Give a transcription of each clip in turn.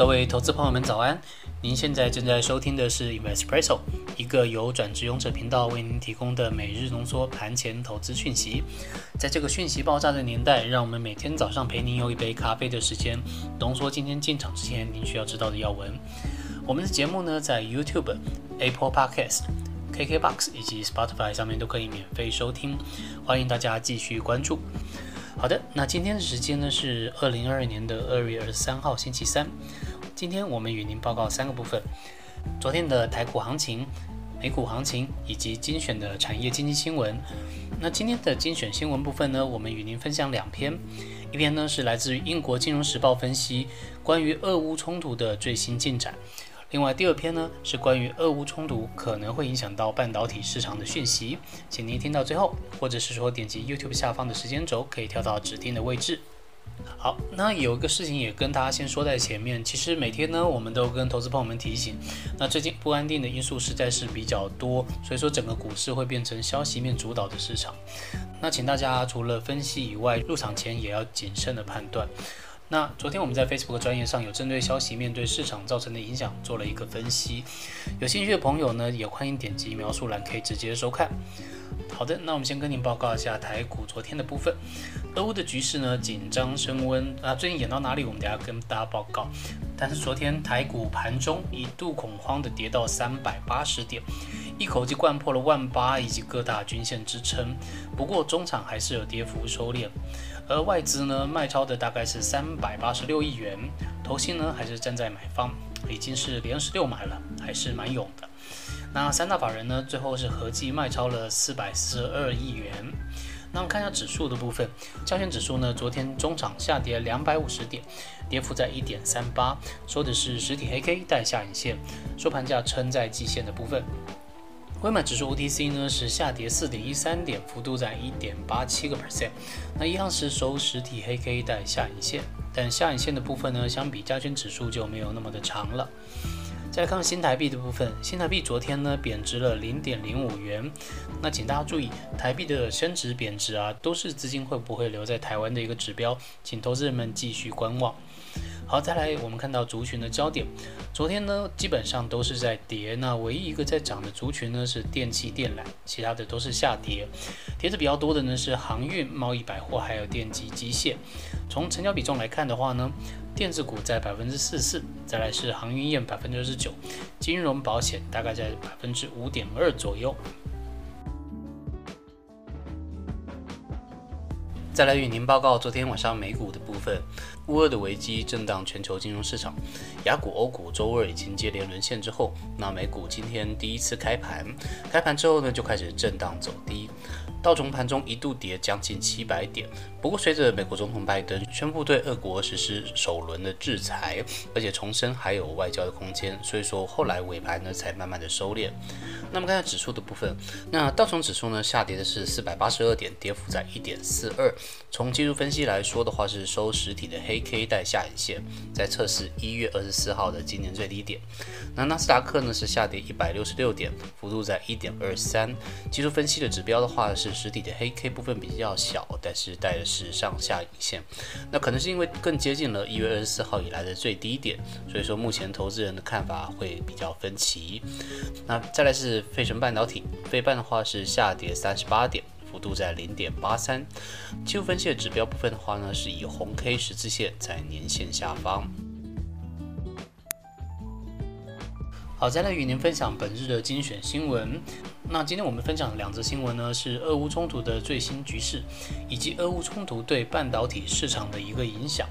各位投资朋友们早安！您现在正在收听的是 Investpresso，一个由转职勇者频道为您提供的每日浓缩盘前投资讯息。在这个讯息爆炸的年代，让我们每天早上陪您用一杯咖啡的时间，浓缩今天进场之前您需要知道的要闻。我们的节目呢，在 YouTube、Apple Podcast、KKBox 以及 Spotify 上面都可以免费收听，欢迎大家继续关注。好的，那今天的时间呢是二零二二年的二月二十三号星期三。今天我们与您报告三个部分：昨天的台股行情、美股行情以及精选的产业经济新闻。那今天的精选新闻部分呢，我们与您分享两篇，一篇呢是来自于英国金融时报分析关于俄乌冲突的最新进展。另外，第二篇呢是关于俄乌冲突可能会影响到半导体市场的讯息，请您听到最后，或者是说点击 YouTube 下方的时间轴，可以跳到指定的位置。好，那有一个事情也跟大家先说在前面，其实每天呢，我们都跟投资朋友们提醒，那最近不安定的因素实在是比较多，所以说整个股市会变成消息面主导的市场。那请大家除了分析以外，入场前也要谨慎的判断。那昨天我们在 Facebook 专业上有针对消息面对市场造成的影响做了一个分析，有兴趣的朋友呢也欢迎点击描述栏可以直接收看。好的，那我们先跟您报告一下台股昨天的部分，俄乌的局势呢紧张升温，啊最近演到哪里我们等下跟大家报告。但是昨天台股盘中一度恐慌的跌到三百八十点，一口气灌破了万八以及各大均线支撑，不过中场还是有跌幅收敛。而外资呢卖超的大概是三百八十六亿元，投信呢还是站在买方，已经是连十六买了，还是蛮勇的。那三大法人呢最后是合计卖超了四百四十二亿元。那我们看一下指数的部分，加权指数呢昨天中场下跌两百五十点，跌幅在一点三八，收的是实体黑 K 带下影线，收盘价撑在季线的部分。汇满指数 OTC 呢是下跌四点一三点，幅度在一点八七个 percent。那一样是收实体黑 K 带下影线，但下影线的部分呢，相比加权指数就没有那么的长了。再来看新台币的部分，新台币昨天呢贬值了零点零五元。那请大家注意，台币的升值贬值啊，都是资金会不会留在台湾的一个指标，请投资人们继续观望。好，再来我们看到族群的焦点，昨天呢基本上都是在跌，那唯一一个在涨的族群呢是电器电缆，其他的都是下跌，跌的比较多的呢是航运、贸易、百货还有电机机械。从成交比重来看的话呢，电子股在百分之四四，再来是航运业百分之二十九，金融保险大概在百分之五点二左右。再来与您报告昨天晚上美股的部分，乌尔的危机震荡全球金融市场，雅股、欧股周二已经接连沦陷之后，那美股今天第一次开盘，开盘之后呢就开始震荡走低。道琼盘中一度跌将近七百点，不过随着美国总统拜登宣布对俄国实施首轮的制裁，而且重申还有外交的空间，所以说后来尾盘呢才慢慢的收敛。那么看下指数的部分，那道琼指数呢下跌的是四百八十二点，跌幅在一点四二。从技术分析来说的话，是收实体的黑 K 带下影线，在测试一月二十四号的今年最低点。那纳斯达克呢是下跌一百六十六点，幅度在一点二三。技术分析的指标的话是。实体的黑 K 部分比较小，但是带的是上下影线，那可能是因为更接近了一月二十四号以来的最低点，所以说目前投资人的看法会比较分歧。那再来是费城半导体，费半的话是下跌三十八点，幅度在零点八三。技术分析指标部分的话呢，是以红 K 十字线在年线下方。好，再来与您分享本日的精选新闻。那今天我们分享的两则新闻呢，是俄乌冲突的最新局势，以及俄乌冲突对半导体市场的一个影响。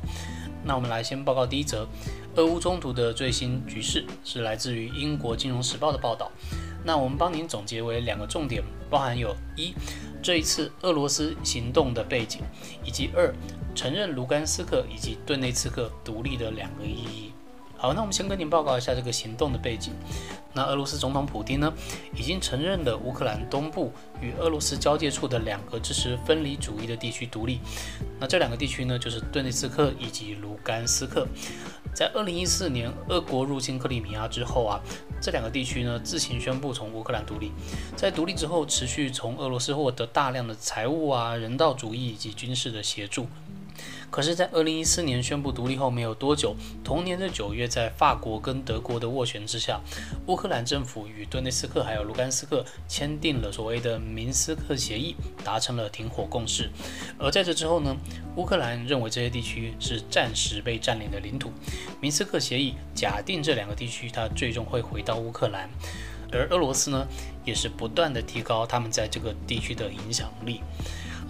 那我们来先报告第一则，俄乌冲突的最新局势是来自于英国金融时报的报道。那我们帮您总结为两个重点，包含有一这一次俄罗斯行动的背景，以及二承认卢甘斯克以及顿内茨克独立的两个意义。好，那我们先跟您报告一下这个行动的背景。那俄罗斯总统普京呢，已经承认了乌克兰东部与俄罗斯交界处的两个支持分离主义的地区独立。那这两个地区呢，就是顿内茨克以及卢甘斯克。在二零一四年俄国入侵克里米亚之后啊，这两个地区呢自行宣布从乌克兰独立。在独立之后，持续从俄罗斯获得大量的财务啊、人道主义以及军事的协助。可是，在二零一四年宣布独立后没有多久，同年的九月，在法国跟德国的斡旋之下，乌克兰政府与顿内斯克还有卢甘斯克签订了所谓的明斯克协议，达成了停火共识。而在这之后呢，乌克兰认为这些地区是暂时被占领的领土。明斯克协议假定这两个地区它最终会回到乌克兰，而俄罗斯呢，也是不断的提高他们在这个地区的影响力。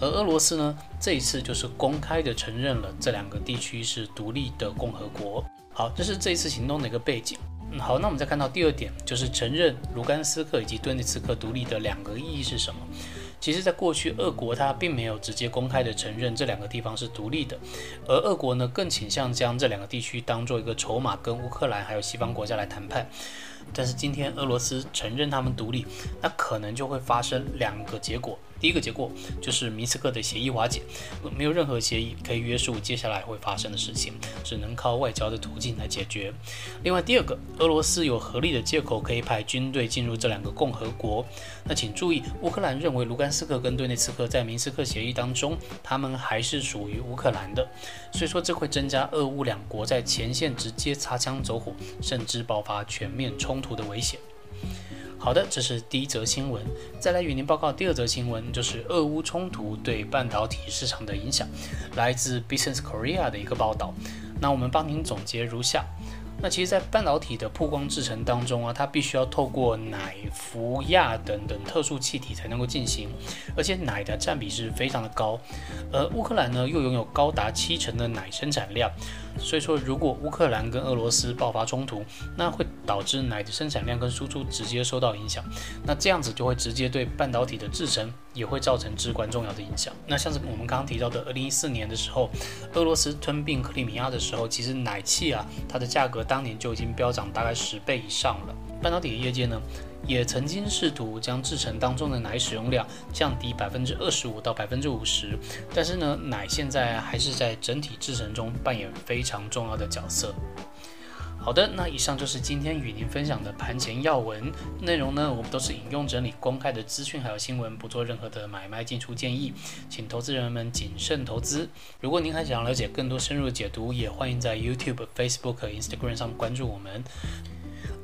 而俄罗斯呢，这一次就是公开的承认了这两个地区是独立的共和国。好，这是这一次行动的一个背景。嗯，好，那我们再看到第二点，就是承认卢甘斯克以及顿涅茨克独立的两个意义是什么？其实，在过去，俄国它并没有直接公开的承认这两个地方是独立的，而俄国呢，更倾向将这两个地区当做一个筹码，跟乌克兰还有西方国家来谈判。但是今天俄罗斯承认他们独立，那可能就会发生两个结果。第一个结果就是明斯克的协议瓦解，没有任何协议可以约束接下来会发生的事情，只能靠外交的途径来解决。另外，第二个，俄罗斯有合理的借口可以派军队进入这两个共和国。那请注意，乌克兰认为卢甘斯克跟顿内茨克在明斯克协议当中，他们还是属于乌克兰的，所以说这会增加俄乌两国在前线直接擦枪走火，甚至爆发全面冲冲突的危险。好的，这是第一则新闻。再来与您报告第二则新闻，就是俄乌冲突对半导体市场的影响，来自 Business Korea 的一个报道。那我们帮您总结如下。那其实，在半导体的曝光制程当中啊，它必须要透过氖、氟、氩等等特殊气体才能够进行，而且氖的占比是非常的高。而乌克兰呢，又拥有高达七成的氖生产量。所以说，如果乌克兰跟俄罗斯爆发冲突，那会导致奶的生产量跟输出直接受到影响。那这样子就会直接对半导体的制成也会造成至关重要的影响。那像是我们刚刚提到的，二零一四年的时候，俄罗斯吞并克里米亚的时候，其实奶气啊，它的价格当年就已经飙涨大概十倍以上了。半导体业界呢？也曾经试图将制成当中的奶使用量降低百分之二十五到百分之五十，但是呢，奶现在还是在整体制成中扮演非常重要的角色。好的，那以上就是今天与您分享的盘前要闻内容呢，我们都是引用整理公开的资讯还有新闻，不做任何的买卖进出建议，请投资人们谨慎投资。如果您还想了解更多深入解读，也欢迎在 YouTube、Facebook、Instagram 上关注我们。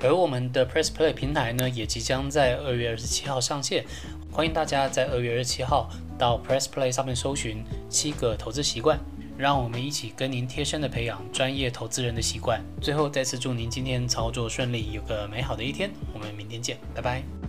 而我们的 Press Play 平台呢，也即将在二月二十七号上线，欢迎大家在二月二十七号到 Press Play 上面搜寻七个投资习惯，让我们一起跟您贴身的培养专业投资人的习惯。最后再次祝您今天操作顺利，有个美好的一天。我们明天见，拜拜。